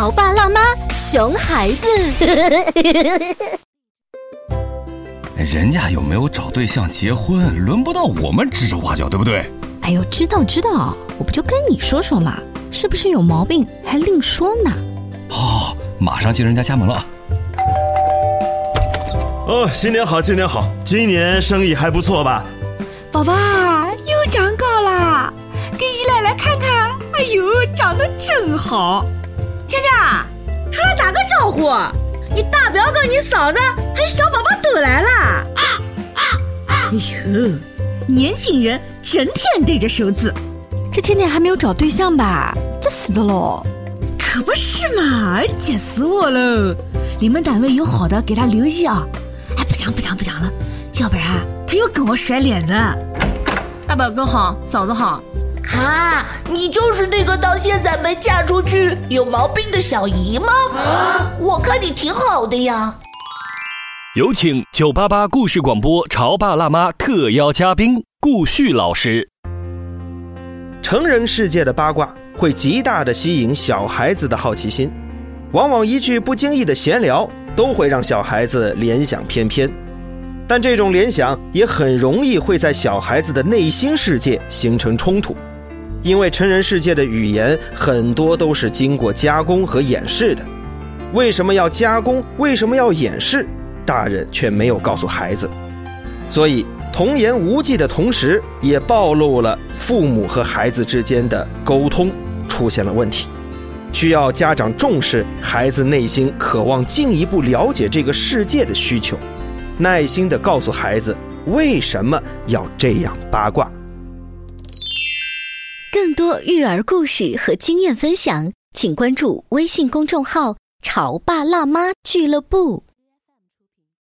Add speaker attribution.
Speaker 1: 潮爸辣妈，熊孩子。
Speaker 2: 人家有没有找对象结婚，轮不到我们指手画脚，对不对？
Speaker 3: 哎呦，知道知道，我不就跟你说说嘛，是不是有毛病还另说呢？
Speaker 2: 哦，马上进人家家门了。
Speaker 4: 哦，新年好，新年好，今年生意还不错吧？
Speaker 5: 宝贝儿又长高啦，给姨奶奶看看。哎呦，长得真好。倩倩，出来打个招呼。你大表哥、你嫂子还有小宝宝都来了。哎呦，年轻人整天对着手指。
Speaker 3: 这倩倩还没有找对象吧？急死的喽！
Speaker 5: 可不是嘛，急死我喽！你们单位有好的，给他留意啊。哎，不讲不讲不讲了，要不然他又跟我甩脸子。
Speaker 6: 大表哥好，嫂子好。
Speaker 7: 啊，你就是那个到现在没嫁出去、有毛病的小姨吗？我看你挺好的呀。
Speaker 8: 有请九八八故事广播《潮爸辣妈》特邀嘉宾顾旭老师。
Speaker 9: 成人世界的八卦会极大的吸引小孩子的好奇心，往往一句不经意的闲聊都会让小孩子联想翩翩，但这种联想也很容易会在小孩子的内心世界形成冲突。因为成人世界的语言很多都是经过加工和演示的，为什么要加工？为什么要演示？大人却没有告诉孩子，所以童言无忌的同时，也暴露了父母和孩子之间的沟通出现了问题，需要家长重视孩子内心渴望进一步了解这个世界的需求，耐心地告诉孩子为什么要这样八卦。
Speaker 1: 更多育儿故事和经验分享，请关注微信公众号“潮爸辣妈俱乐部”。